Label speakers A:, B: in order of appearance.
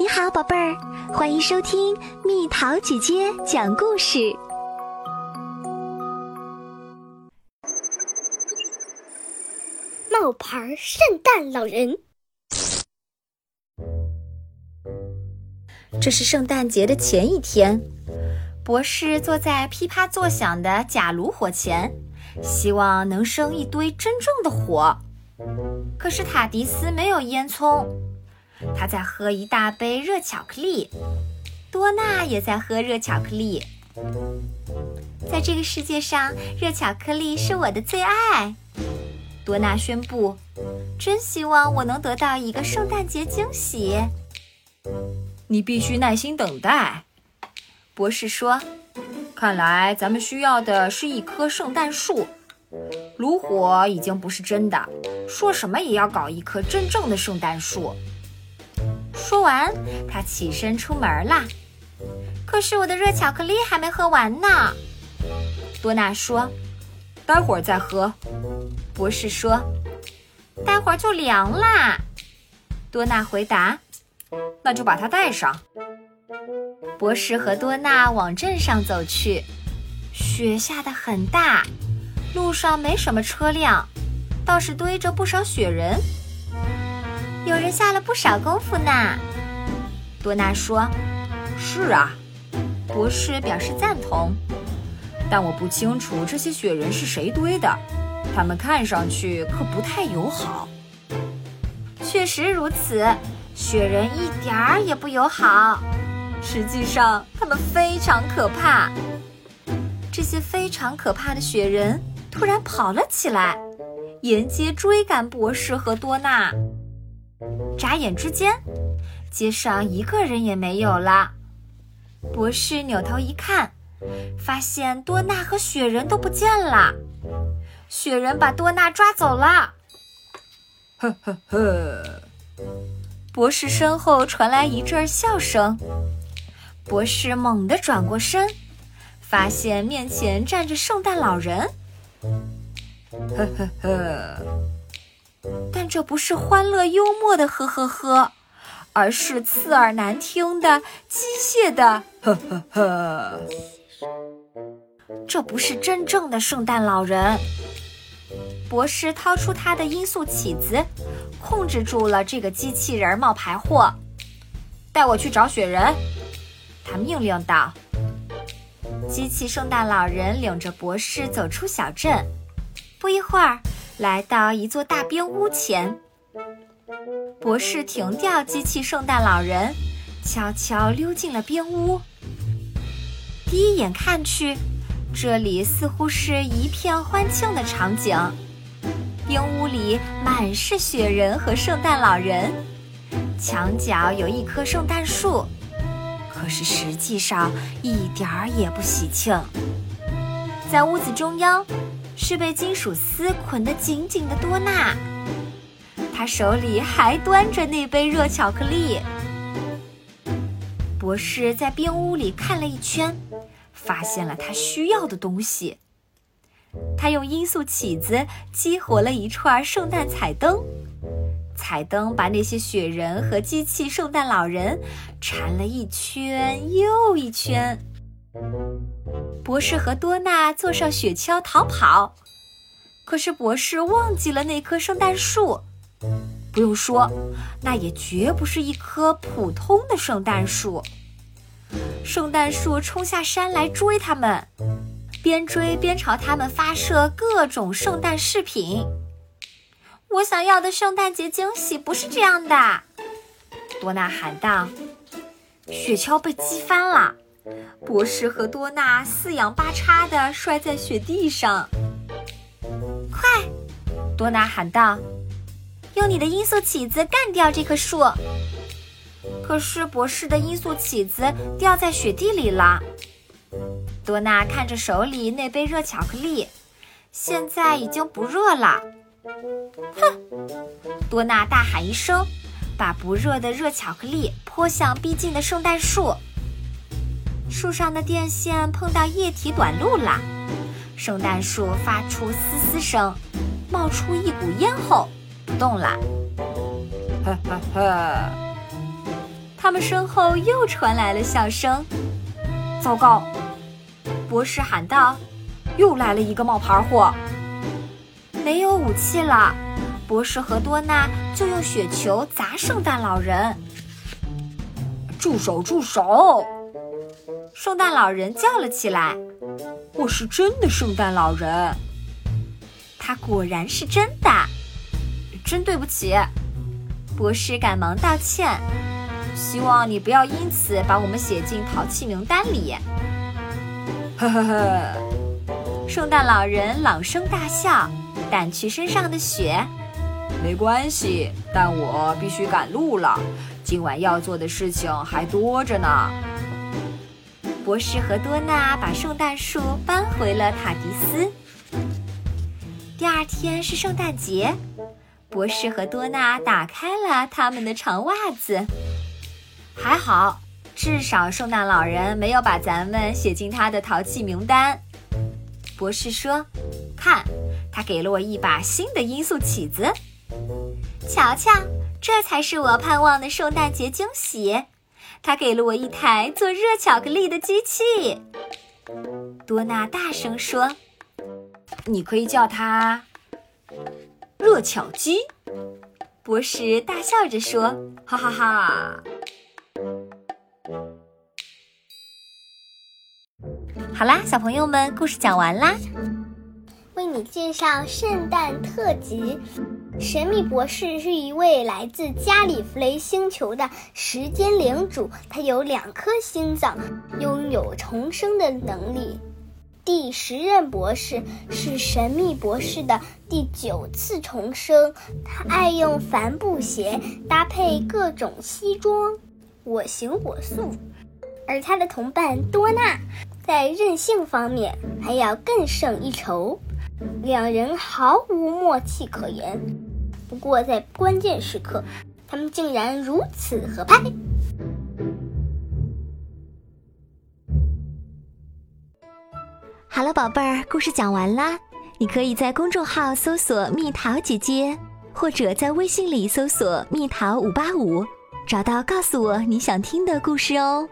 A: 你好，宝贝儿，欢迎收听蜜桃姐姐讲故事。
B: 冒牌圣诞老人，
C: 这是圣诞节的前一天。博士坐在噼啪作响的假炉火前，希望能生一堆真正的火。可是塔迪斯没有烟囱。他在喝一大杯热巧克力，多娜也在喝热巧克力。在这个世界上，热巧克力是我的最爱。多娜宣布：“真希望我能得到一个圣诞节惊喜。”
D: 你必须耐心等待，
C: 博士说。
D: 看来咱们需要的是一棵圣诞树。炉火已经不是真的，说什么也要搞一棵真正的圣诞树。
C: 说完，他起身出门啦。可是我的热巧克力还没喝完呢。多娜说：“
D: 待会儿再喝。”
C: 博士说：“待会儿就凉啦。”多娜回答：“
D: 那就把它带上。”
C: 博士和多娜往镇上走去。雪下的很大，路上没什么车辆，倒是堆着不少雪人。有人下了不少功夫呢，多娜说：“
D: 是啊。”
C: 博士表示赞同。
D: 但我不清楚这些雪人是谁堆的，他们看上去可不太友好。
C: 确实如此，雪人一点儿也不友好。实际上，他们非常可怕。这些非常可怕的雪人突然跑了起来，沿街追赶博士和多娜。眨眼之间，街上一个人也没有了。博士扭头一看，发现多娜和雪人都不见了。雪人把多娜抓走了。
D: 呵呵呵！
C: 博士身后传来一阵笑声。博士猛地转过身，发现面前站着圣诞老人。
D: 呵呵呵！
C: 但这不是欢乐幽默的呵呵呵，而是刺耳难听的机械的呵呵呵。这不是真正的圣诞老人。博士掏出他的音速起子，控制住了这个机器人冒牌货。
D: 带我去找雪人，
C: 他命令道。机器圣诞老人领着博士走出小镇，不一会儿。来到一座大冰屋前，博士停掉机器圣诞老人，悄悄溜进了冰屋。第一眼看去，这里似乎是一片欢庆的场景。冰屋里满是雪人和圣诞老人，墙角有一棵圣诞树，可是实际上一点儿也不喜庆。在屋子中央。是被金属丝捆得紧紧的多娜，她手里还端着那杯热巧克力。博士在冰屋里看了一圈，发现了他需要的东西。他用音速起子激活了一串圣诞彩灯，彩灯把那些雪人和机器圣诞老人缠了一圈又一圈。博士和多娜坐上雪橇逃跑，可是博士忘记了那棵圣诞树。不用说，那也绝不是一棵普通的圣诞树。圣诞树冲下山来追他们，边追边朝他们发射各种圣诞饰品。我想要的圣诞节惊喜不是这样的，多娜喊道。雪橇被击翻了。博士和多娜四仰八叉地摔在雪地上。快！多娜喊道：“用你的音速起子干掉这棵树！”可是博士的音速起子掉在雪地里了。多娜看着手里那杯热巧克力，现在已经不热了。哼！多娜大喊一声，把不热的热巧克力泼向逼近的圣诞树。树上的电线碰到液体短路了，圣诞树发出嘶嘶声，冒出一股烟后不动了。
D: 哈哈！
C: 他们身后又传来了笑声。
D: 糟糕！博士喊道：“又来了一个冒牌货！”
C: 没有武器了，博士和多纳就用雪球砸圣诞老人。
D: 住手！住手！
C: 圣诞老人叫了起来：“
D: 我是真的圣诞老人。”
C: 他果然是真的。
D: 真对不起，
C: 博士赶忙道歉。
D: 希望你不要因此把我们写进淘气名单里。
C: 呵呵呵，圣诞老人朗声大笑，掸去身上的雪。
D: 没关系，但我必须赶路了。今晚要做的事情还多着呢。
C: 博士和多纳把圣诞树搬回了塔迪斯。第二天是圣诞节，博士和多纳打开了他们的长袜子。还好，至少圣诞老人没有把咱们写进他的淘气名单。博士说：“看，他给了我一把新的音速起子。瞧瞧，这才是我盼望的圣诞节惊喜。他给了我一台做热巧克力的机器。”多纳大声说：“
D: 你可以叫它热巧机。”
C: 博士大笑着说：“
D: 哈哈哈。”
C: 好啦，小朋友们，故事讲完啦。
B: 为你介绍圣诞特辑：神秘博士是一位来自加里弗雷星球的时间领主，他有两颗心脏，拥有重生的能力。第十任博士是神秘博士的第九次重生，他爱用帆布鞋搭配各种西装，我行我素。而他的同伴多纳。在任性方面还要更胜一筹，两人毫无默契可言。不过在关键时刻，他们竟然如此合拍。
A: 好了，宝贝儿，故事讲完啦。你可以在公众号搜索“蜜桃姐姐”，或者在微信里搜索“蜜桃五八五”，找到告诉我你想听的故事哦。